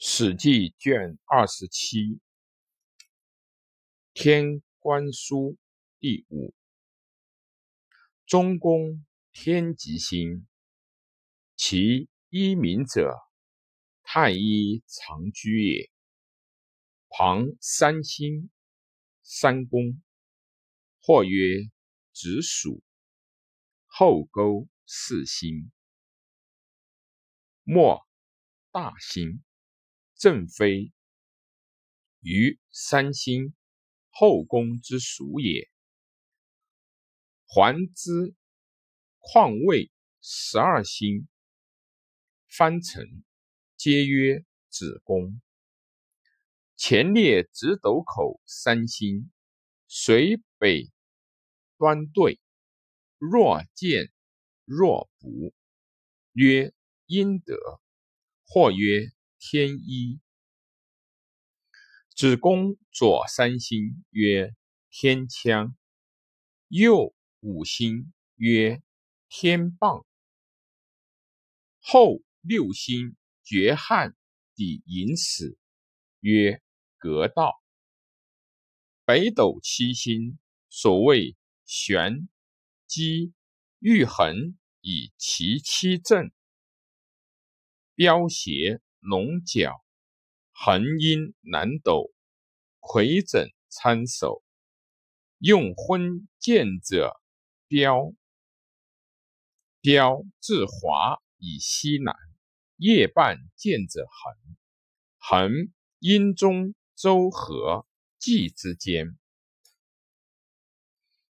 《史记》卷二十七《天官书》第五。中宫天极星，其一名者，太一长居也。旁三星，三宫，或曰子鼠。后勾四星，末大星。正非于三星后宫之属也。环之况位十二星，方辰皆曰子宫。前列直斗口三星，随北端对，若见若不，曰阴德，或曰。天一子宫左三星曰天枪，右五星曰天棒，后六星绝汉抵寅死曰格道。北斗七星，所谓玄机玉衡以其七正，标斜。龙角横阴南斗魁枕参首，用昏见者标标至华以西南，夜半见者横横阴中周和际之间，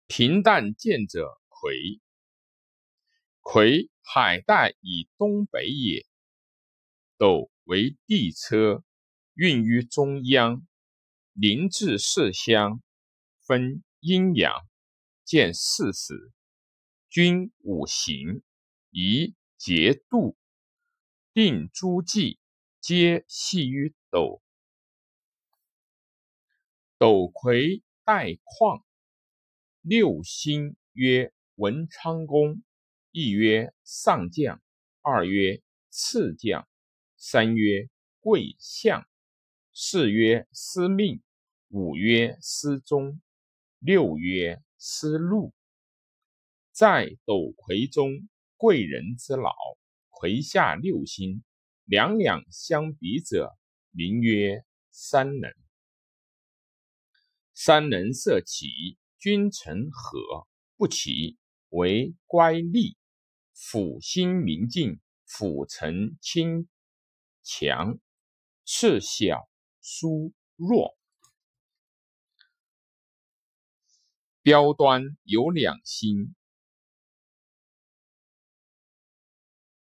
平淡见者魁魁海带以东北也。斗为地车，运于中央，临至四乡，分阴阳，见四时，均五行，宜节度，定诸纪，皆系于斗。斗魁带况，六星曰文昌宫，一曰上将，二曰次将。三曰贵相，四曰司命，五曰司中，六曰司禄。在斗魁中，贵人之老，魁下六星，两两相比者，名曰三人。三人色起，君臣和；不起，为乖戾。辅星明镜，辅臣清。强次小疏弱，标端有两星，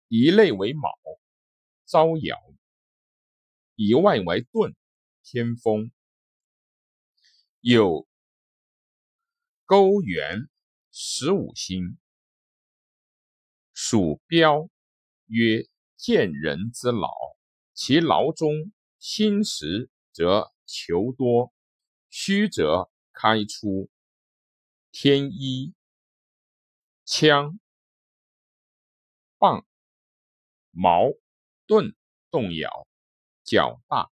一类为卯，招摇；一外为盾，天风。有勾圆十五星，属标，曰见人之老。其劳中心实则求多，虚则开出。天一枪棒矛盾动摇，较大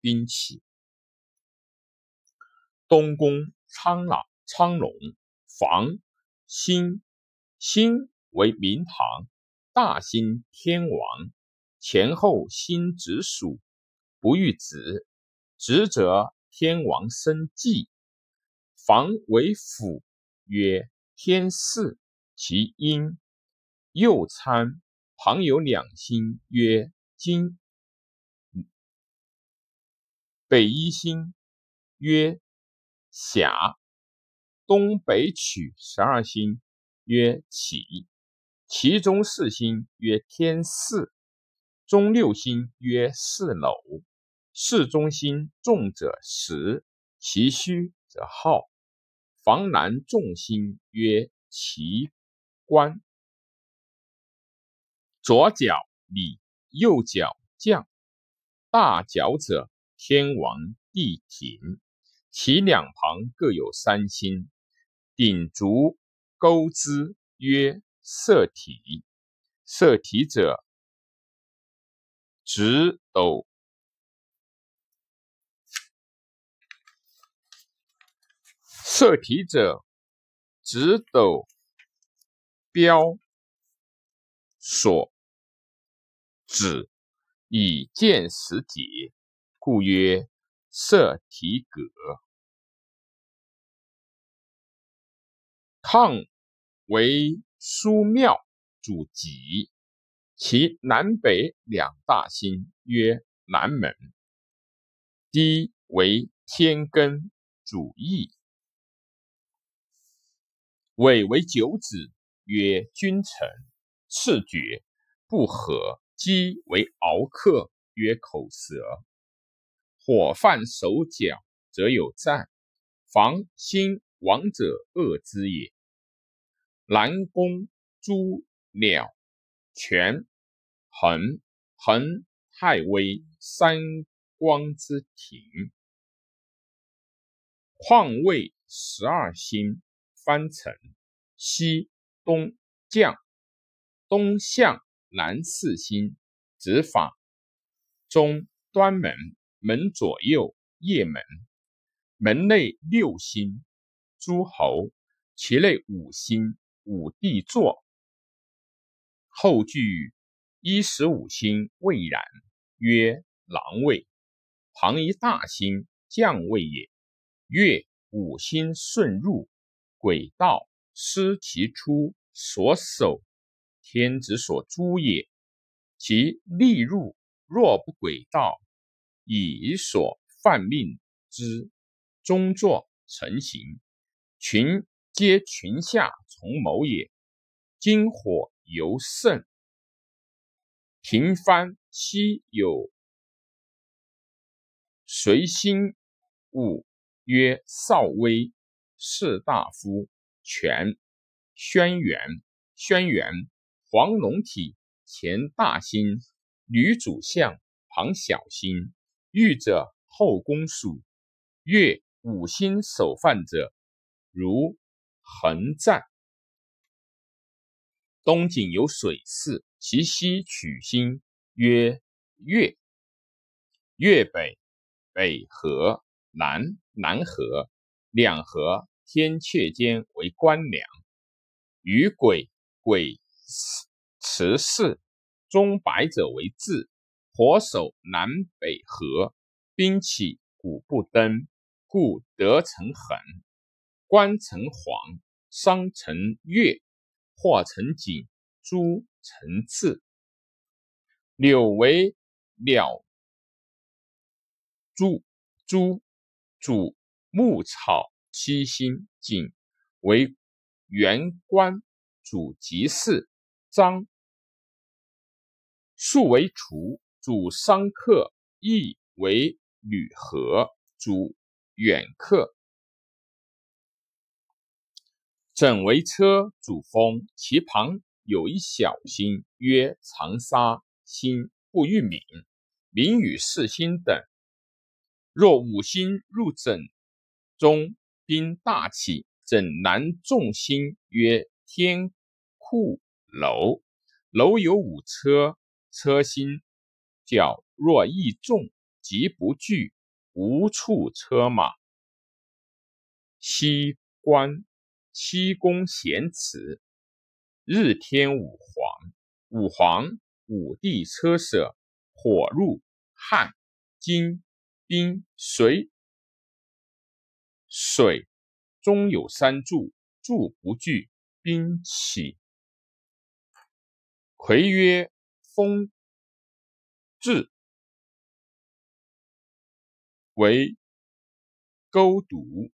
兵器。东宫苍老苍龙房星星为明堂，大兴天王。前后心直属，不遇子，直则天王生忌。房为辅，曰天四，其阴。右参旁有两星，曰金。北一星，曰霞。东北取十二星，曰启。其中四星，曰天四。中六星曰四楼，四中心重者实，其虚则耗。房南重心曰奇官，左脚李，右脚将。大角者天王地挺，其两旁各有三星，顶足钩之曰色体。色体者。直斗。色体者，直斗标所指，以见实体，故曰色体格。抗为书庙主籍。其南北两大心曰南门。低为天根，主义。尾为九子，曰君臣。次绝不和，鸡为敖客，曰口舌。火犯手脚，则有战。防心亡者恶之也。南宫诸鸟，全衡衡太微三光之庭。况位十二星。藩城西东将东向南四星，子法中端门门左右夜门门内六星诸侯，其内五星五帝座。后句一十五星未然，曰狼位。旁一大星将位也。月五星顺入。轨道失其出所守，天子所诛也。其利入若不轨道，以所犯命之终作成形，群皆群下从谋也。金火尤盛，平藩西有随心物，曰少威。士大夫权轩辕，轩辕黄龙体前大星，女主相旁小星。御者后宫属。月五星守犯者，如横战。东景有水寺，其西取星，曰月。月北北河，南南河，两河。天阙间为官梁，与鬼鬼持事，中白者为质，火守南北河，兵起鼓不登，故得成衡。官成黄，商成月，或成景，朱成次。柳为鸟诸诸主牧草。七星景为元官，主吉事；张树为厨，主商客；义为履和，主远客；整为车，主风。其旁有一小星，曰长沙星，不欲敏；敏与四星等。若五星入枕中。兵大起，枕南众星曰天库楼。楼有五车，车星角若易重，即不惧，无处车马。西关七公咸池，日天五黄，五黄五帝车舍，火入汉金兵水。水中有三柱，柱不惧，兵起。魁曰风至，为勾毒。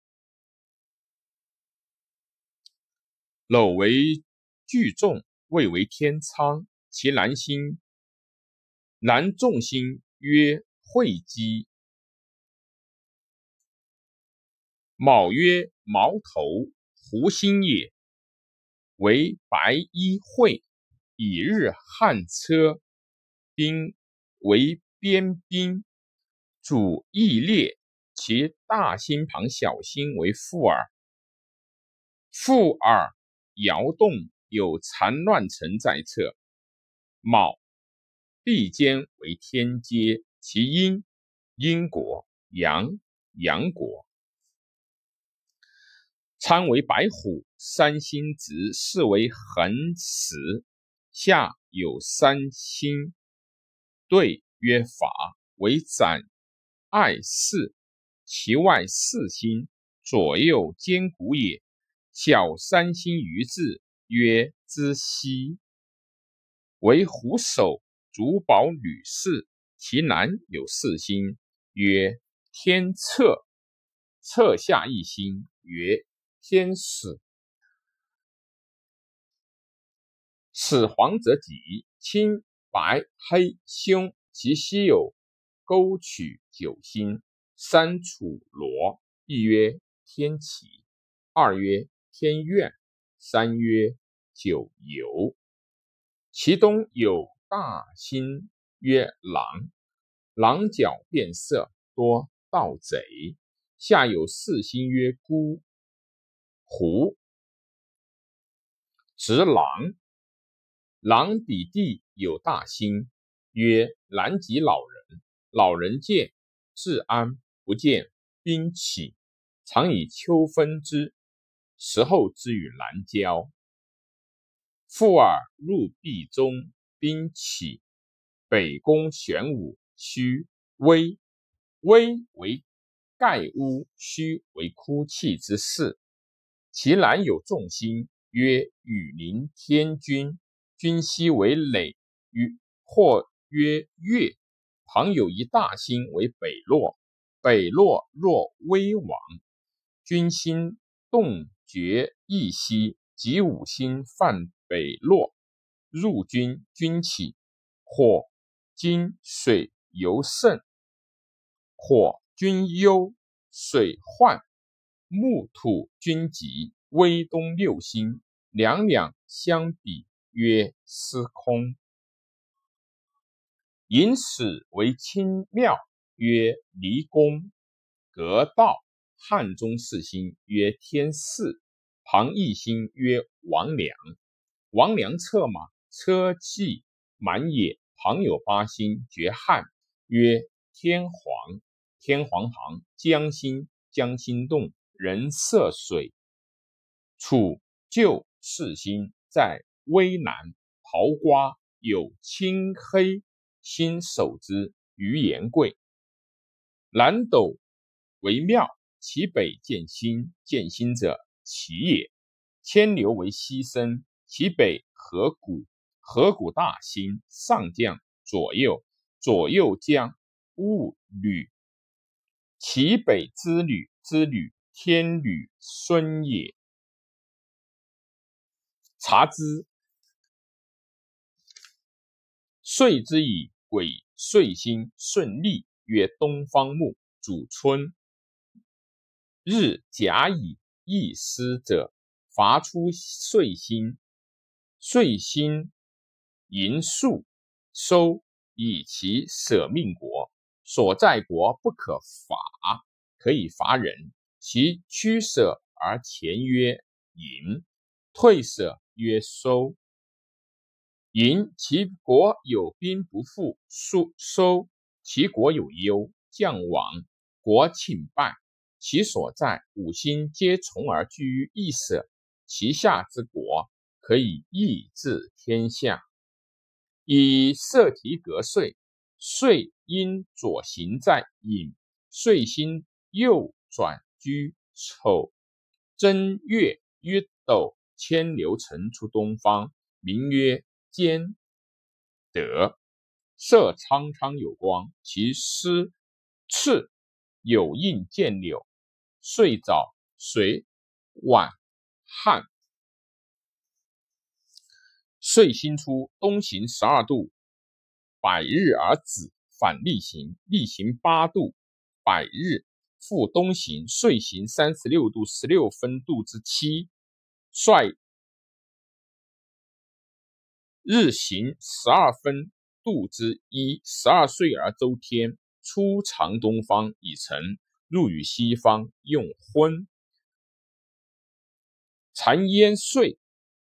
蒌为聚众，位为天仓。其南星，南众星曰会稽。卯曰矛头，胡星也。为白衣会，以日汉车。兵为边兵，主义列。其大星旁小星为复耳。复耳摇动，有残乱城在侧。卯地间为天阶，其阴阴果，阳阳果。参为白虎，三星直，是为横死。下有三星，对曰法，为斩爱四，其外四星，左右兼谷也。小三星于字，曰知西，为虎首，主保女士。其南有四星，曰天策，策下一星，曰。天使，始黄则己，青白黑凶，其西有沟曲九星，三楚罗，一曰天启，二曰天怨，三曰九游。其东有大星，曰狼，狼角变色，多盗贼。下有四星，曰孤。狐，执狼，狼比地有大星，曰南极老人。老人见治安，不见兵起，常以秋分之，时候之与南郊。复尔入壁中，兵起，北宫玄武，虚危，危为盖屋，虚为哭泣之势。其南有众星，曰羽林天君，君兮为垒，与或曰月。旁有一大星为北洛，北洛若威王，君心动绝一息，即五星犯北洛，入军军起，火金水尤盛，火君忧，水患。木土均吉，微东六星，两两相比，曰司空。引此为清庙，曰离宫。阁道汉中四星，曰天四。旁一星，曰王良。王良策马，车骑满也。旁有八星，绝汉，曰天皇。天皇旁江心，江心动。人涉水，处旧四星在危南。桃瓜有青黑星守之，于言贵。南斗为庙，其北见星，见星者其也。牵牛为西生，其北河谷，河谷大星，上将左右，左右将戊履，其北之旅之旅。天女孙也，察之，岁之以癸岁星顺利，曰东方木，主春。日甲乙易失者，伐出岁星，岁星银数收，以其舍命国，所在国不可伐，可以伐人。其屈舍而前曰盈，退舍曰收。盈其国有兵不复，收收其国有忧，将亡，国请败。其所在五星皆从而居于一舍，其下之国可以易治天下。以色提格岁，岁因左行在寅，岁星右转。居丑正月曰斗，牵流尘出东方，名曰兼德。色苍苍有光，其师赤有印见柳。岁早水晚旱。岁星出东行十二度，百日而止，反逆行，逆行八度，百日。复东行，岁行三十六度十六分度之七，率日行十二分度之一，十二岁而周天，出长东方已成，入于西方，用昏。残烟岁，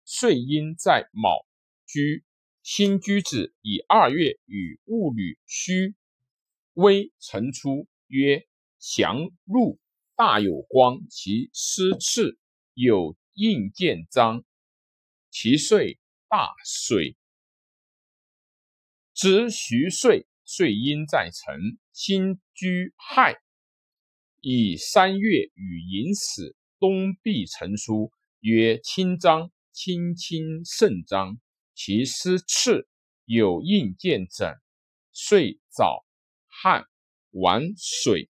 岁阴在卯居，辛居子以二月与戊履戌微辰出，曰。祥入大有光，其师次有印见章，其岁大水。值徐岁，岁阴在辰，辛居亥。以三月与寅死，东壁成书，曰清章，清清圣章。其诗次有应见者，遂早汉，晚水。